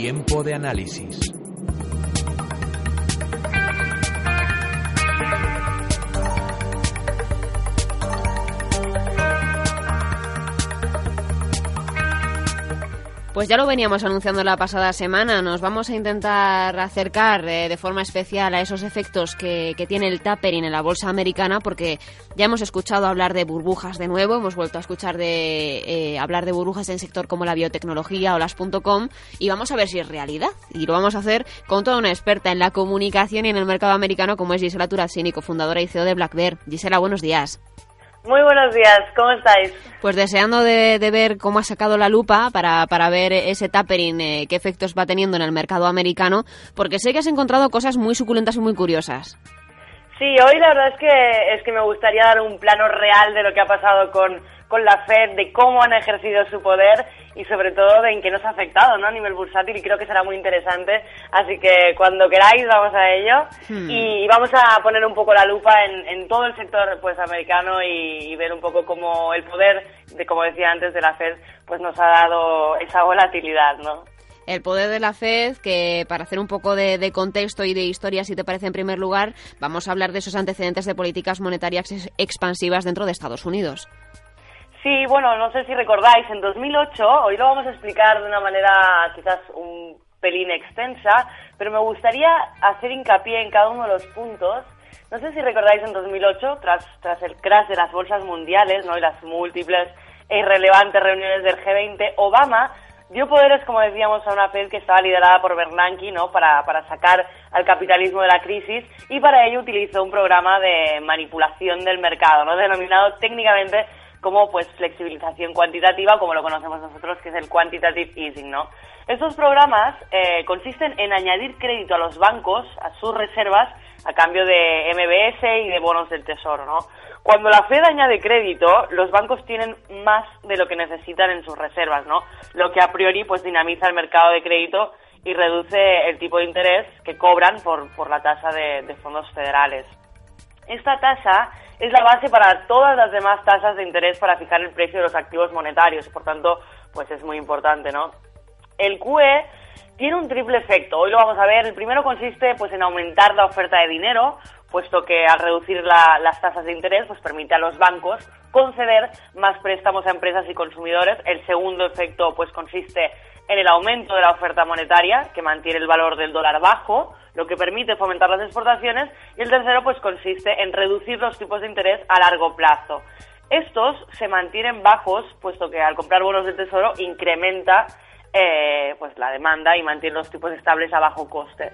Tiempo de análisis. Pues ya lo veníamos anunciando la pasada semana. Nos vamos a intentar acercar eh, de forma especial a esos efectos que, tiene el tapering en la bolsa americana, porque ya hemos escuchado hablar de burbujas de nuevo, hemos vuelto a escuchar de eh, hablar de burbujas en sector como la biotecnología o las .com, y vamos a ver si es realidad. Y lo vamos a hacer con toda una experta en la comunicación y en el mercado americano, como es Gisela Turazzini, cofundadora y CEO de Black Bear. Gisela, buenos días. Muy buenos días, ¿cómo estáis? Pues deseando de, ver cómo ha sacado la lupa para, para ver ese tapering, eh, qué efectos va teniendo en el mercado americano, porque sé que has encontrado cosas muy suculentas y muy curiosas. Sí, hoy la verdad es que, es que me gustaría dar un plano real de lo que ha pasado con, con la Fed, de cómo han ejercido su poder y sobre todo de en qué nos ha afectado ¿no? a nivel bursátil y creo que será muy interesante. Así que cuando queráis vamos a ello hmm. y vamos a poner un poco la lupa en, en todo el sector pues americano y, ver un poco cómo el poder, de como decía antes, de la Fed pues nos ha dado esa volatilidad, ¿no? el poder de la Fed, que para hacer un poco de, contexto y de historia, si te parece en primer lugar, vamos a hablar de esos antecedentes de políticas monetarias expansivas dentro de Estados Unidos. Sí, bueno, no sé si recordáis, en 2008, hoy lo vamos a explicar de una manera quizás un pelín extensa, pero me gustaría hacer hincapié en cada uno de los puntos. No sé si recordáis en 2008, tras, tras el crash de las bolsas mundiales ¿no? y las múltiples e irrelevantes reuniones del G20, Obama dio poderes, como decíamos, a una Fed que estaba liderada por Bernanke, ¿no? Para, para sacar al capitalismo de la crisis y para ello utilizó un programa de manipulación del mercado, ¿no? Denominado técnicamente como pues flexibilización cuantitativa, como lo conocemos nosotros, que es el quantitative easing, ¿no? Estos programas eh, consisten en añadir crédito a los bancos, a sus reservas, a cambio de MBS y de bonos del tesoro, ¿no? Cuando la Fed añade crédito, los bancos tienen más de lo que necesitan en sus reservas, ¿no? Lo que a priori pues dinamiza el mercado de crédito y reduce el tipo de interés que cobran por, por la tasa de, de fondos federales. Esta tasa es la base para todas las demás tasas de interés para fijar el precio de los activos monetarios por tanto pues es muy importante, ¿no? El QE tiene un triple efecto. Hoy lo vamos a ver. El primero consiste pues en aumentar la oferta de dinero, puesto que al reducir las tasas de interés pues permite a los bancos conceder más préstamos a empresas y consumidores. El segundo efecto pues consiste en el aumento de la oferta monetaria, que mantiene el valor del dólar bajo, lo que permite fomentar las exportaciones, y el tercero pues consiste en reducir los tipos de interés a largo plazo. Estos se mantienen bajos, puesto que al comprar bonos de tesoro incrementa eh, pues la demanda y mantiene los tipos estables a bajo coste.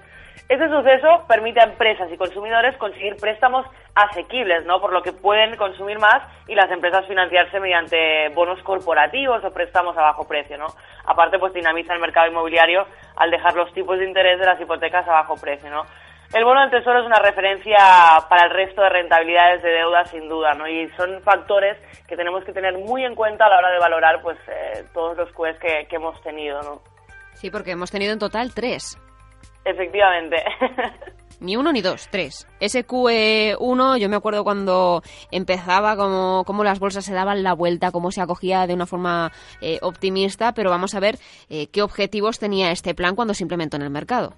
Este suceso permite a empresas y consumidores conseguir préstamos asequibles, ¿no? Por lo que pueden consumir más y las empresas financiarse mediante bonos corporativos o préstamos a bajo precio, ¿no? Aparte, pues dinamiza el mercado inmobiliario al dejar los tipos de interés de las hipotecas a bajo precio, ¿no? El bono del tesoro es una referencia para el resto de rentabilidades de deuda, sin duda, ¿no? Y son factores que tenemos que tener muy en cuenta a la hora de valorar, pues, eh, todos los QEs que, que hemos tenido, ¿no? Sí, porque hemos tenido en total tres. Efectivamente. Ni uno ni dos, tres. Ese QE1, yo me acuerdo cuando empezaba, como, cómo las bolsas se daban la vuelta, cómo se acogía de una forma eh, optimista, pero vamos a ver eh, qué objetivos tenía este plan cuando se implementó en el mercado.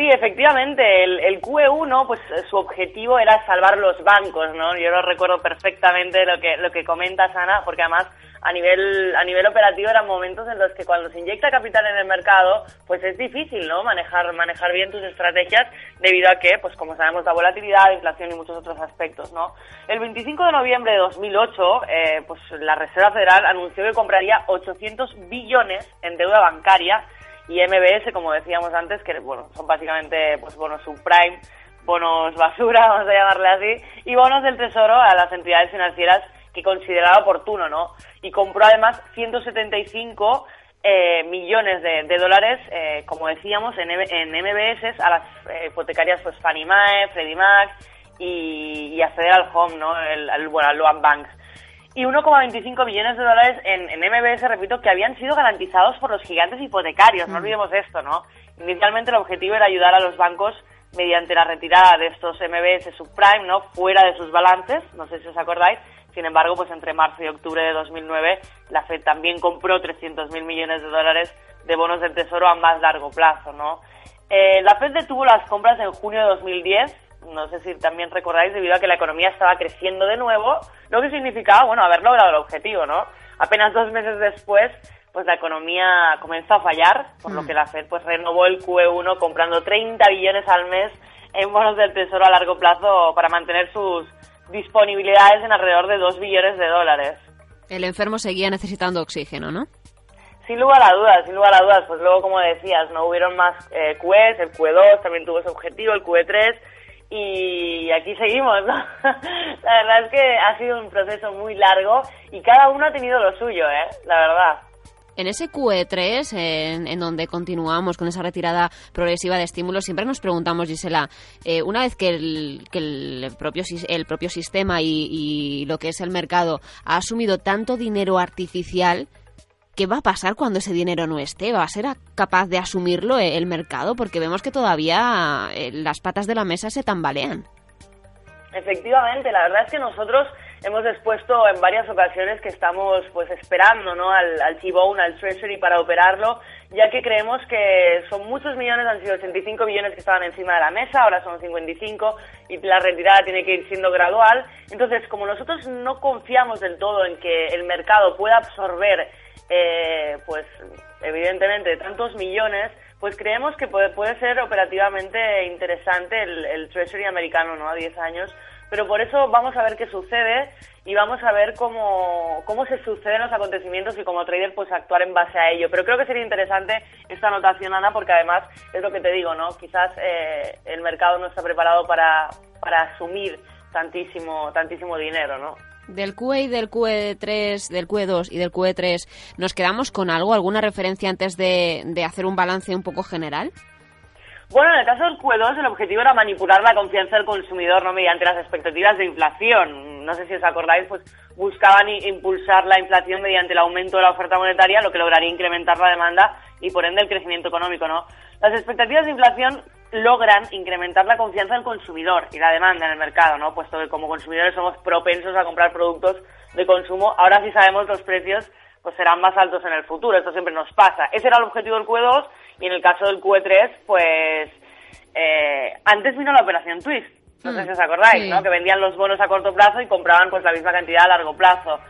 Sí, efectivamente, el, el, QE1, pues su objetivo era salvar los bancos, ¿no? Yo lo recuerdo perfectamente lo que, lo que comenta Ana, porque además a nivel, a nivel operativo eran momentos en los que cuando se inyecta capital en el mercado, pues es difícil, ¿no? Manejar, manejar bien tus estrategias debido a que, pues como sabemos, la volatilidad, la inflación y muchos otros aspectos, ¿no? El 25 de noviembre de 2008, eh, pues la Reserva Federal anunció que compraría 800 billones en deuda bancaria y MBS, como decíamos antes, que bueno, son básicamente pues bonos subprime, bonos basura, vamos a llamarle así, y bonos del Tesoro a las entidades financieras que consideraba oportuno, ¿no? Y compró además 175 eh, millones de, dólares, eh, como decíamos, en, en MBS a las eh, hipotecarias pues Fannie Mae, Freddie Mac y, y a Federal Home, ¿no? El, bueno, al Loan Banks. Y 1,25 millones de dólares en, en, MBS, repito, que habían sido garantizados por los gigantes hipotecarios. No mm. olvidemos esto, ¿no? Inicialmente el objetivo era ayudar a los bancos mediante la retirada de estos MBS subprime, ¿no? Fuera de sus balances, no sé si os acordáis, sin embargo, pues entre marzo y octubre de 2009 la Fed también compró 300.000 millones de dólares de bonos del Tesoro a más largo plazo, ¿no? Eh, la Fed detuvo las compras en junio de 2010, no sé si también recordáis, debido a que la economía estaba creciendo de nuevo, lo que significaba, bueno, haber logrado el objetivo, ¿no? Apenas dos meses después, pues la economía comenzó a fallar, por lo mm. que la Fed pues renovó el QE1 comprando 30 billones al mes en bonos del Tesoro a largo plazo para mantener sus disponibilidades en alrededor de 2 billones de dólares. El enfermo seguía necesitando oxígeno, ¿no? Sin lugar a dudas, sin lugar a dudas, pues luego, como decías, no hubieron más eh, QEs, el QE2 también tuvo ese objetivo, el QE3, y aquí seguimos, ¿no? la verdad es que ha sido un proceso muy largo y cada uno ha tenido lo suyo, ¿eh? La verdad. En ese QE3, en, donde continuamos con esa retirada progresiva de estímulos, siempre nos preguntamos, Gisela, eh, una vez que el, propio, el propio sistema y, lo que es el mercado ha asumido tanto dinero artificial, ¿qué va a pasar cuando ese dinero no esté? ¿Va a ser capaz de asumirlo el mercado? Porque vemos que todavía eh, las patas de la mesa se tambalean. Efectivamente, la verdad es que nosotros hemos expuesto en varias ocasiones que estamos pues esperando ¿no? al, al T-Bone, al Treasury para operarlo, ya que creemos que son muchos millones, han sido 85 billones que estaban encima de la mesa, ahora son 55 y la retirada tiene que ir siendo gradual. Entonces, como nosotros no confiamos del todo en que el mercado pueda absorber, eh, pues evidentemente, tantos millones, pues creemos que puede, puede ser operativamente interesante el, el Treasury americano, ¿no? A 10 años, pero por eso vamos a ver qué sucede y vamos a ver cómo, cómo se suceden los acontecimientos y como trader pues actuar en base a ello. Pero creo que sería interesante esta anotación, Ana, porque además es lo que te digo, ¿no? Quizás eh, el mercado no está preparado para, para asumir tantísimo, tantísimo dinero, ¿no? Del QE y del QE3, del QE2 y del QE3, ¿nos quedamos con algo, alguna referencia antes de, de hacer un balance un poco general? Bueno, en el caso del Q2 el objetivo era manipular la confianza del consumidor no mediante las expectativas de inflación. No sé si os acordáis, pues buscaban impulsar la inflación mediante el aumento de la oferta monetaria, lo que lograría incrementar la demanda y por ende el crecimiento económico, ¿no? Las expectativas de inflación logran incrementar la confianza del consumidor y la demanda en el mercado, ¿no? Puesto que como consumidores somos propensos a comprar productos de consumo, ahora sí sabemos los precios pues serán más altos en el futuro. Esto siempre nos pasa. Ese era el objetivo del Q2 y en el caso del Q3, pues eh, antes vino la operación Twist. No sé mm, si os acordáis, ¿no? Que vendían los bonos a corto plazo y compraban pues la misma cantidad a largo plazo.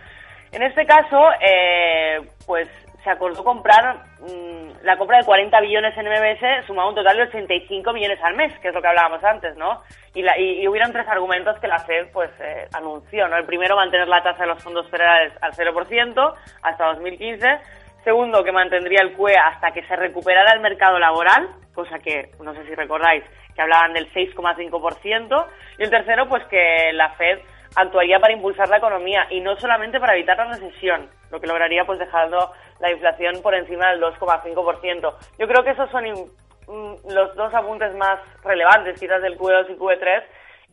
En este caso, eh, pues se acordó comprar mm, la compra de 40 billones en MBS sumaba un total de 85 millones al mes, que es lo que hablábamos antes, ¿no? Y, la, y, hubieron tres argumentos que la Fed pues eh, anunció, ¿no? El primero, mantener la tasa de los fondos federales al 0% hasta 2015. Segundo, que mantendría el QE hasta que se recuperara el mercado laboral, cosa que no sé si recordáis que hablaban del 6,5%. Y el tercero, pues que la Fed actuaría para impulsar la economía y no solamente para evitar la recesión, lo que lograría pues dejando la inflación por encima del 2,5%. Yo creo que esos son mm, los dos apuntes más relevantes quizás del Q2 y Q3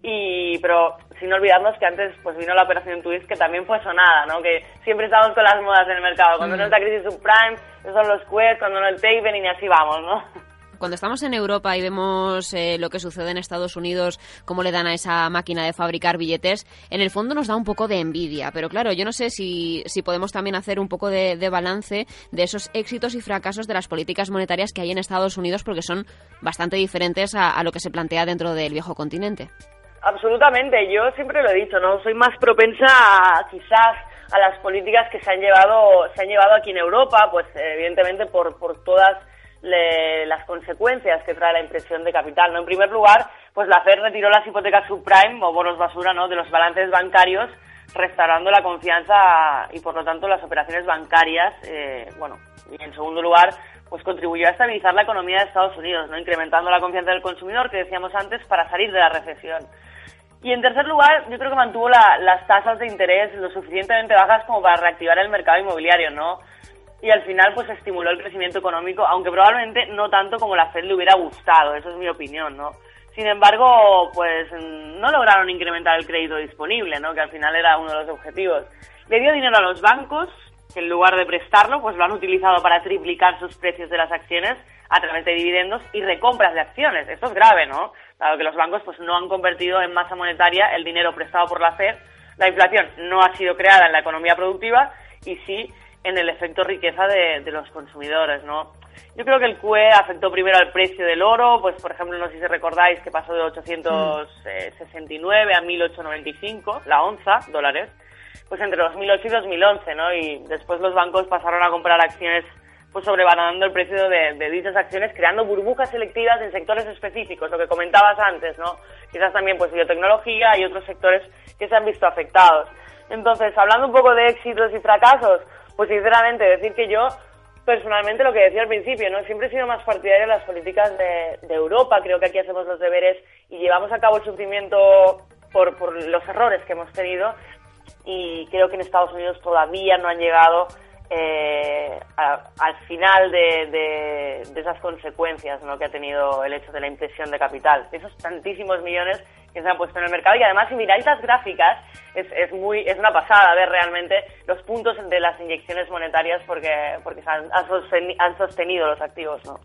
y pero sin olvidarnos que antes pues vino la operación Twist que también fue sonada, ¿no? Que siempre estamos con las modas en el mercado. Cuando mm. no es la crisis subprime, son los QE, cuando no el tapering y así vamos, ¿no? cuando estamos en Europa y vemos eh, lo que sucede en Estados Unidos, cómo le dan a esa máquina de fabricar billetes, en el fondo nos da un poco de envidia. Pero claro, yo no sé si, si podemos también hacer un poco de, balance de esos éxitos y fracasos de las políticas monetarias que hay en Estados Unidos, porque son bastante diferentes a, lo que se plantea dentro del viejo continente. Absolutamente, yo siempre lo he dicho, ¿no? Soy más propensa a, quizás a las políticas que se han llevado se han llevado aquí en Europa, pues evidentemente por, por todas las consecuencias que trae la impresión de capital. ¿no? En primer lugar, pues la Fed retiró las hipotecas subprime o bonos basura ¿no? de los balances bancarios, restaurando la confianza y por lo tanto las operaciones bancarias. Eh, bueno, y en segundo lugar, pues contribuyó a estabilizar la economía de Estados Unidos, ¿no? incrementando la confianza del consumidor que decíamos antes para salir de la recesión. Y en tercer lugar, yo creo que mantuvo las tasas de interés lo suficientemente bajas como para reactivar el mercado inmobiliario, ¿no? y al final pues estimuló el crecimiento económico, aunque probablemente no tanto como la Fed le hubiera gustado, eso es mi opinión, ¿no? Sin embargo, pues no lograron incrementar el crédito disponible, ¿no? Que al final era uno de los objetivos. Le dio dinero a los bancos, que en lugar de prestarlo, pues lo han utilizado para triplicar sus precios de las acciones a través de dividendos y recompras de acciones. Esto es grave, ¿no? Dado que los bancos pues no han convertido en masa monetaria el dinero prestado por la Fed, la inflación no ha sido creada en la economía productiva y sí en el efecto riqueza de, de los consumidores, ¿no? Yo creo que el QE afectó primero al precio del oro, pues por ejemplo, no sé si recordáis que pasó de 869 a 1895 la onza, dólares, pues entre 2008 y 2011, ¿no? Y después los bancos pasaron a comprar acciones pues sobrevalorando el precio de, de, dichas acciones, creando burbujas selectivas en sectores específicos, lo que comentabas antes, ¿no? Quizás también pues biotecnología y otros sectores que se han visto afectados. Entonces, hablando un poco de éxitos y fracasos, pues sinceramente decir que yo personalmente lo que decía al principio, ¿no? Siempre he sido más partidario de las políticas de, de Europa, creo que aquí hacemos los deberes y llevamos a cabo el sufrimiento por, por los errores que hemos tenido y creo que en Estados Unidos todavía no han llegado eh, al final de, de, de, esas consecuencias ¿no? que ha tenido el hecho de la impresión de capital. Esos tantísimos millones que se han puesto en el mercado y además si miráis las gráficas es, es muy es una pasada ver realmente los puntos de las inyecciones monetarias porque porque han, han sostenido los activos, ¿no?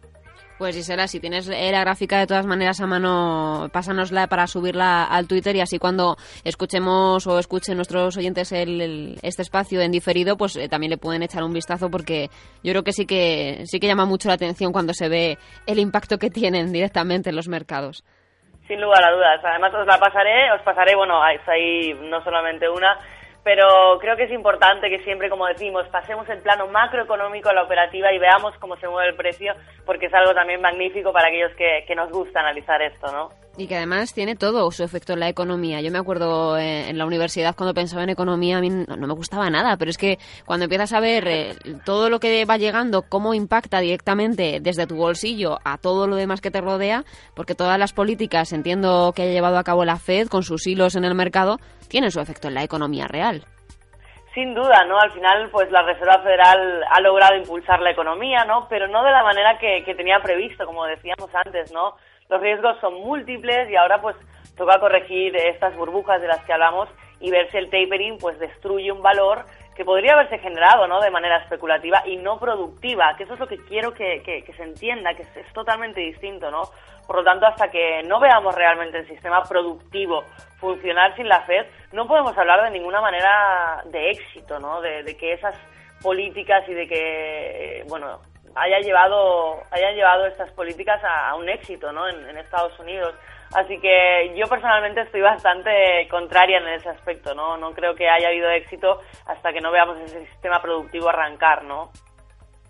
Pues Gisela, si tienes la gráfica de todas maneras a mano, pásanosla para subirla al Twitter y así cuando escuchemos o escuchen nuestros oyentes el, este espacio en diferido, pues eh, también le pueden echar un vistazo porque yo creo que sí que sí que llama mucho la atención cuando se ve el impacto que tienen directamente en los mercados. Sin lugar a dudas. Además os la pasaré, os pasaré, bueno, ahí no solamente una, pero creo que es importante que siempre, como decimos, pasemos el plano macroeconómico a la operativa y veamos cómo se mueve el precio, porque es algo también magnífico para aquellos que, que nos gusta analizar esto, ¿no? Y que además tiene todo su efecto en la economía. Yo me acuerdo eh, en la universidad cuando pensaba en economía, a mí no, me gustaba nada, pero es que cuando empiezas a ver eh, todo lo que va llegando, cómo impacta directamente desde tu bolsillo a todo lo demás que te rodea, porque todas las políticas, entiendo que haya llevado a cabo la Fed con sus hilos en el mercado, tienen su efecto en la economía real. Sin duda, ¿no? Al final, pues la Reserva Federal ha logrado impulsar la economía, ¿no? Pero no de la manera que, que tenía previsto, como decíamos antes, ¿no? Los riesgos son múltiples y ahora pues toca corregir estas burbujas de las que hablamos y ver si el tapering pues destruye un valor que podría haberse generado ¿no? de manera especulativa y no productiva, que eso es lo que quiero que, que, se entienda, que es, totalmente distinto, ¿no? Por lo tanto, hasta que no veamos realmente el sistema productivo funcionar sin la Fed, no podemos hablar de ninguna manera de éxito, ¿no? De, de que esas políticas y de que, bueno, haya llevado, haya llevado estas políticas a, a un éxito ¿no? En, en, Estados Unidos. Así que yo personalmente estoy bastante contraria en ese aspecto, ¿no? No creo que haya habido éxito hasta que no veamos ese sistema productivo arrancar, ¿no?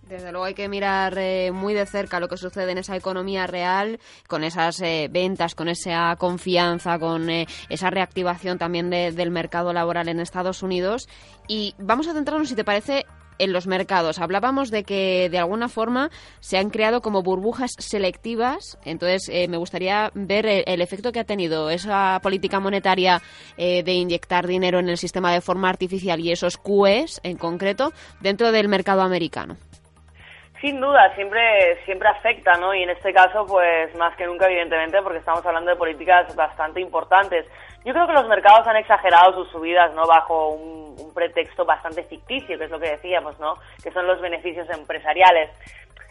Desde luego hay que mirar eh, muy de cerca lo que sucede en esa economía real, con esas eh, ventas, con esa confianza, con eh, esa reactivación también de, del mercado laboral en Estados Unidos. Y vamos a centrarnos, si te parece, en los mercados. Hablábamos de que de alguna forma se han creado como burbujas selectivas. Entonces, eh, me gustaría ver el, el, efecto que ha tenido esa política monetaria eh, de inyectar dinero en el sistema de forma artificial y esos QEs en concreto dentro del mercado americano. Sin duda, siempre, siempre afecta, ¿no? Y en este caso, pues más que nunca, evidentemente, porque estamos hablando de políticas bastante importantes. Yo creo que los mercados han exagerado sus subidas, ¿no? Bajo un, un pretexto bastante ficticio, que es lo que decíamos, ¿no? Que son los beneficios empresariales.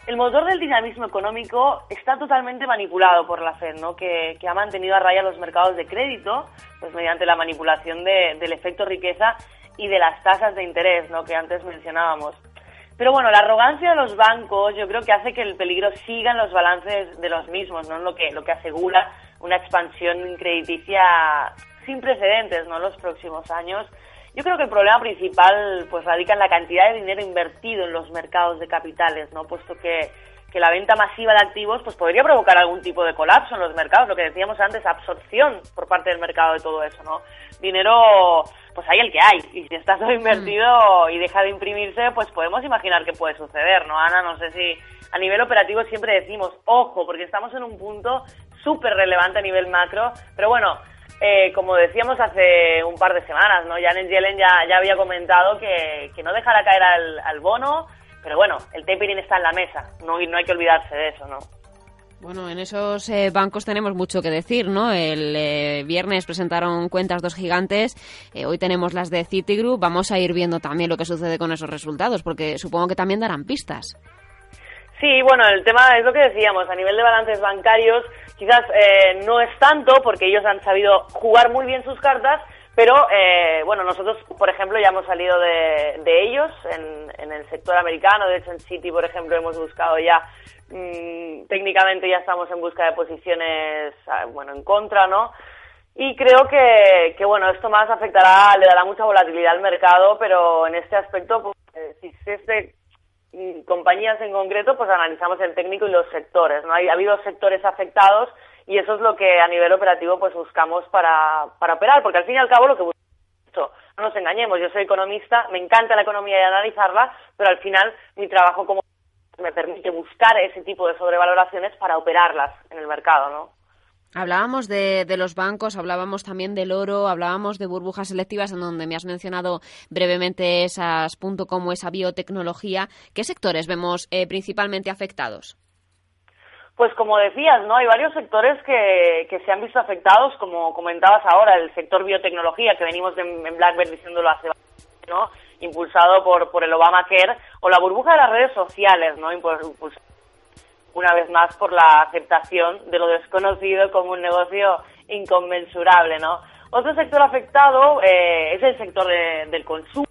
El motor del dinamismo económico está totalmente manipulado por la Fed, ¿no? Que, que ha mantenido a raya los mercados de crédito, pues mediante la manipulación de, del efecto riqueza y de las tasas de interés, ¿no? Que antes mencionábamos. Pero bueno, la arrogancia de los bancos yo creo que hace que el peligro siga en los balances de los mismos, ¿no? Lo que, lo que asegura una expansión crediticia sin precedentes, ¿no? En los próximos años. Yo creo que el problema principal pues radica en la cantidad de dinero invertido en los mercados de capitales, ¿no? Puesto que, que la venta masiva de activos pues podría provocar algún tipo de colapso en los mercados, lo que decíamos antes, absorción por parte del mercado de todo eso, ¿no? Dinero, pues hay el que hay, y si está todo invertido y deja de imprimirse, pues podemos imaginar qué puede suceder, ¿no, Ana? No sé si a nivel operativo siempre decimos, ojo, porque estamos en un punto súper relevante a nivel macro, pero bueno, eh, como decíamos hace un par de semanas, ¿no? Janet Yellen ya, ya había comentado que, que no dejará caer al, al, bono, pero bueno, el tapering está en la mesa, no, no hay que olvidarse de eso, ¿no? Bueno, en esos eh, bancos tenemos mucho que decir, ¿no? El eh, viernes presentaron cuentas dos gigantes, eh, hoy tenemos las de Citigroup, vamos a ir viendo también lo que sucede con esos resultados, porque supongo que también darán pistas. Sí, bueno, el tema es lo que decíamos, a nivel de balances bancarios, quizás eh, no es tanto porque ellos han sabido jugar muy bien sus cartas, Pero, eh, bueno, nosotros, por ejemplo, ya hemos salido de, ellos en, en, el sector americano. De hecho, en City, por ejemplo, hemos buscado ya, mm, técnicamente ya estamos en busca de posiciones, ah, bueno, en contra, ¿no? Y creo que, que, bueno, esto más afectará, le dará mucha volatilidad al mercado, pero en este aspecto, pues, eh, si es de mm, compañías en concreto, pues analizamos el técnico y los sectores, ¿no? Hay, ha habido sectores afectados y eso es lo que a nivel operativo pues buscamos para, para operar, porque al fin y al cabo lo que buscamos, no nos engañemos, yo soy economista, me encanta la economía y analizarla, pero al final mi trabajo como me permite buscar ese tipo de sobrevaloraciones para operarlas en el mercado, ¿no? Hablábamos de, de, los bancos, hablábamos también del oro, hablábamos de burbujas selectivas, en donde me has mencionado brevemente esas punto como esa biotecnología. ¿Qué sectores vemos eh, principalmente afectados? Pues como decías, ¿no? Hay varios sectores que, que se han visto afectados, como comentabas ahora, el sector biotecnología, que venimos en, en Blackbird diciéndolo hace ¿no? impulsado por, por el Obamacare, o la burbuja de las redes sociales, ¿no? Una vez más por la aceptación de lo desconocido como un negocio inconmensurable, ¿no? Otro sector afectado eh, es el sector del consumo,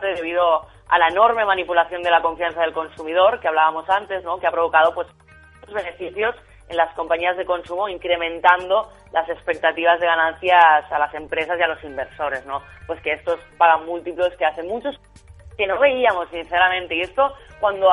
debido a la enorme manipulación de la confianza del consumidor que hablábamos antes, ¿no? Que ha provocado, pues, beneficios en las compañías de consumo, incrementando las expectativas de ganancias a las empresas y a los inversores, ¿no? Pues que estos pagan múltiplos que hace muchos que no veíamos, sinceramente. Y esto, cuando,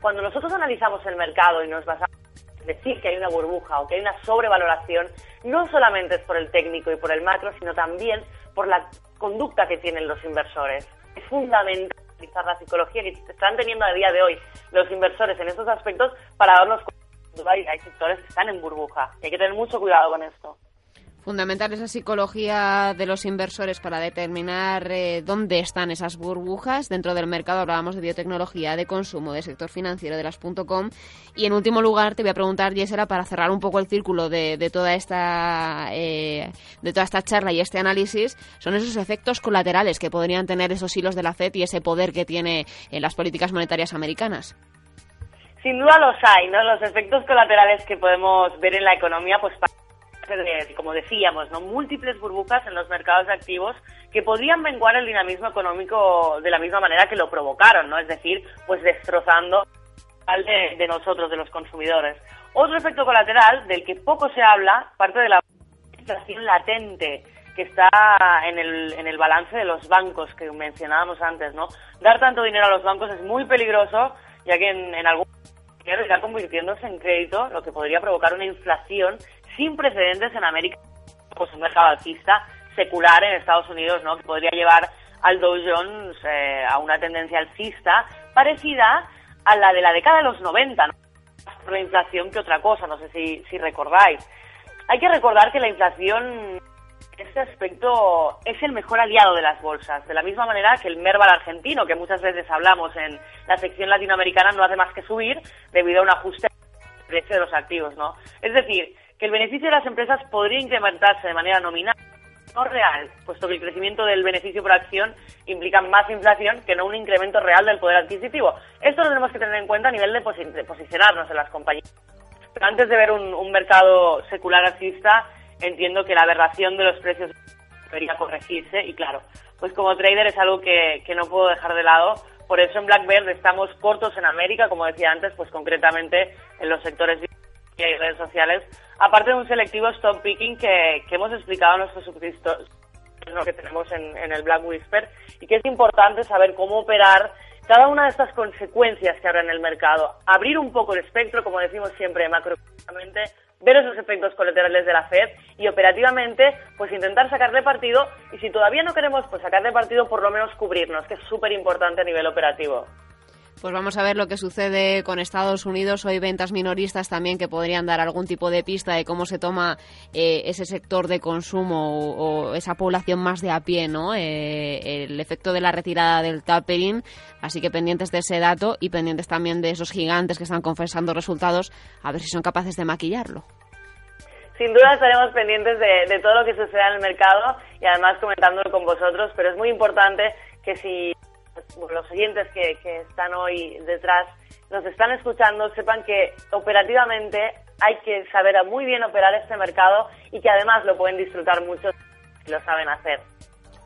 cuando nosotros analizamos el mercado y nos basamos en decir que hay una burbuja o que hay una sobrevaloración, no solamente es por el técnico y por el macro, sino también por la conducta que tienen los inversores. Es fundamental utilizar la psicología que están teniendo a día de hoy los inversores en estos aspectos para darnos cuenta hay, sectores que están en burbuja. hay que tener mucho cuidado con esto. Fundamental esa psicología de los inversores para determinar eh, dónde están esas burbujas. Dentro del mercado hablábamos de biotecnología, de consumo, de sector financiero, de las .com. Y en último lugar te voy a preguntar, Yesera, para cerrar un poco el círculo de, toda esta eh, de toda esta charla y este análisis, son esos efectos colaterales que podrían tener esos hilos de la FED y ese poder que tiene en las políticas monetarias americanas. Sin duda los hay, ¿no? Los efectos colaterales que podemos ver en la economía, pues como decíamos, ¿no? múltiples burbujas en los mercados activos que podrían menguar el dinamismo económico de la misma manera que lo provocaron, ¿no? Es decir, pues destrozando al de, de nosotros, de los consumidores. Otro efecto colateral del que poco se habla, parte de la inflación latente que está en el, en el balance de los bancos que mencionábamos antes, ¿no? Dar tanto dinero a los bancos es muy peligroso, ya que en, en algún está convirtiéndose en crédito, lo que podría provocar una inflación sin precedentes en América, pues un mercado alcista secular en Estados Unidos, ¿no? Que podría llevar al Dow Jones eh, a una tendencia alcista parecida a la de la década de los 90, ¿no? Por la inflación que otra cosa, no sé si, si recordáis. Hay que recordar que la inflación este aspecto es el mejor aliado de las bolsas, de la misma manera que el Merval argentino, que muchas veces hablamos en la sección latinoamericana, no hace más que subir debido a un ajuste del precio de los activos, ¿no? Es decir, que el beneficio de las empresas podría incrementarse de manera nominal, no real, puesto que el crecimiento del beneficio por acción implica más inflación que no un incremento real del poder adquisitivo. Esto lo tenemos que tener en cuenta a nivel de, posicionarnos en las compañías. Pero antes de ver un, mercado secular alcista, entiendo que la aberración de los precios debería corregirse y claro, pues como trader es algo que, que no puedo dejar de lado. Por eso en Blackbird estamos cortos en América, como decía antes, pues concretamente en los sectores y redes sociales, aparte de un selectivo stop picking que, que hemos explicado en nuestros suscriptores que tenemos en, en, el Black Whisper y que es importante saber cómo operar cada una de estas consecuencias que habrá en el mercado. Abrir un poco el espectro, como decimos siempre macroeconómicamente, ver esos efectos colaterales de la Fed y operativamente pues intentar sacarle partido y si todavía no queremos pues sacarle partido por lo menos cubrirnos, que es súper importante a nivel operativo. Pues vamos a ver lo que sucede con Estados Unidos. Hoy ventas minoristas también que podrían dar algún tipo de pista de cómo se toma eh, ese sector de consumo o, esa población más de a pie, ¿no? Eh, el efecto de la retirada del tapering. Así que pendientes de ese dato y pendientes también de esos gigantes que están confesando resultados, a ver si son capaces de maquillarlo. Sin duda estaremos pendientes de, de todo lo que suceda en el mercado y además comentándolo con vosotros, pero es muy importante que si los oyentes que, están hoy detrás nos están escuchando sepan que operativamente hay que saber muy bien operar este mercado y que además lo pueden disfrutar mucho lo saben hacer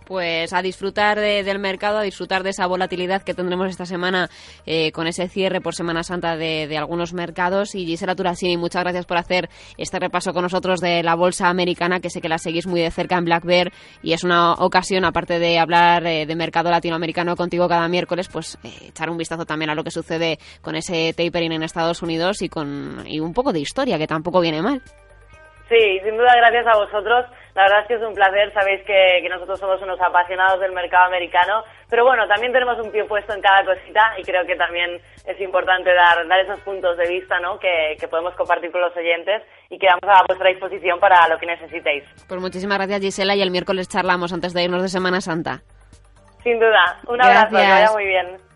pues a disfrutar del mercado, a disfrutar de esa volatilidad que tendremos esta semana eh, con ese cierre por Semana Santa de, algunos mercados. Y Gisela Turasini, muchas gracias por hacer este repaso con nosotros de la bolsa americana, que sé que la seguís muy de cerca en Black Bear y es una ocasión, aparte de hablar eh, de mercado latinoamericano contigo cada miércoles, pues eh, echar un vistazo también a lo que sucede con ese tapering en Estados Unidos y con y un poco de historia, que tampoco viene mal. Sí, sin duda gracias a vosotros. La verdad es que es un placer. Sabéis que, nosotros somos unos apasionados del mercado americano. Pero bueno, también tenemos un pie puesto en cada cosita y creo que también es importante dar, dar esos puntos de vista ¿no? que, que podemos compartir con los oyentes y quedamos a vuestra disposición para lo que necesitéis. Pues muchísimas gracias Gisela y el miércoles charlamos antes de irnos de Semana Santa. Sin duda. Un abrazo, que vaya muy bien.